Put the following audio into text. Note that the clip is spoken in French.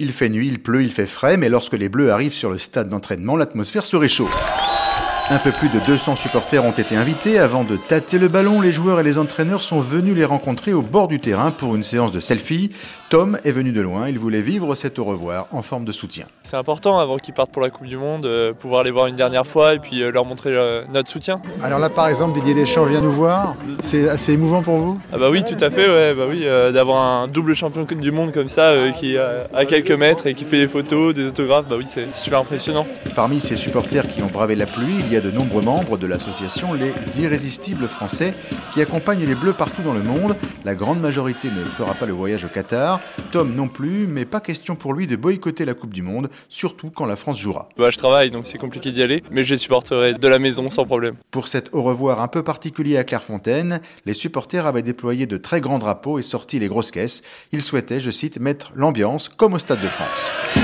Il fait nuit, il pleut, il fait frais, mais lorsque les Bleus arrivent sur le stade d'entraînement, l'atmosphère se réchauffe. Un peu plus de 200 supporters ont été invités. Avant de tâter le ballon, les joueurs et les entraîneurs sont venus les rencontrer au bord du terrain pour une séance de selfie. Tom est venu de loin, il voulait vivre cet au revoir en forme de soutien. C'est important avant qu'ils partent pour la Coupe du Monde, euh, pouvoir les voir une dernière fois et puis euh, leur montrer euh, notre soutien. Alors là par exemple Didier Deschamps vient nous voir, c'est assez émouvant pour vous? Ah bah oui tout à fait, ouais, bah oui, d'avoir un double champion du monde comme ça qui est à quelques mètres et qui fait des photos, des autographes, bah oui c'est super impressionnant. Parmi ces supporters qui ont bravé la pluie, il y a de nombreux membres de l'association Les Irrésistibles Français qui accompagnent les Bleus partout dans le monde. La grande majorité ne fera pas le voyage au Qatar, Tom non plus, mais pas question pour lui de boycotter la Coupe du Monde, surtout quand la France jouera. Bah, je travaille donc c'est compliqué d'y aller, mais je les supporterai de la maison sans problème. Pour cet au revoir un peu particulier à Clairefontaine, les supporters avaient déployé de très grands drapeaux et sorti les grosses caisses. Ils souhaitaient, je cite, mettre l'ambiance comme au Stade de France.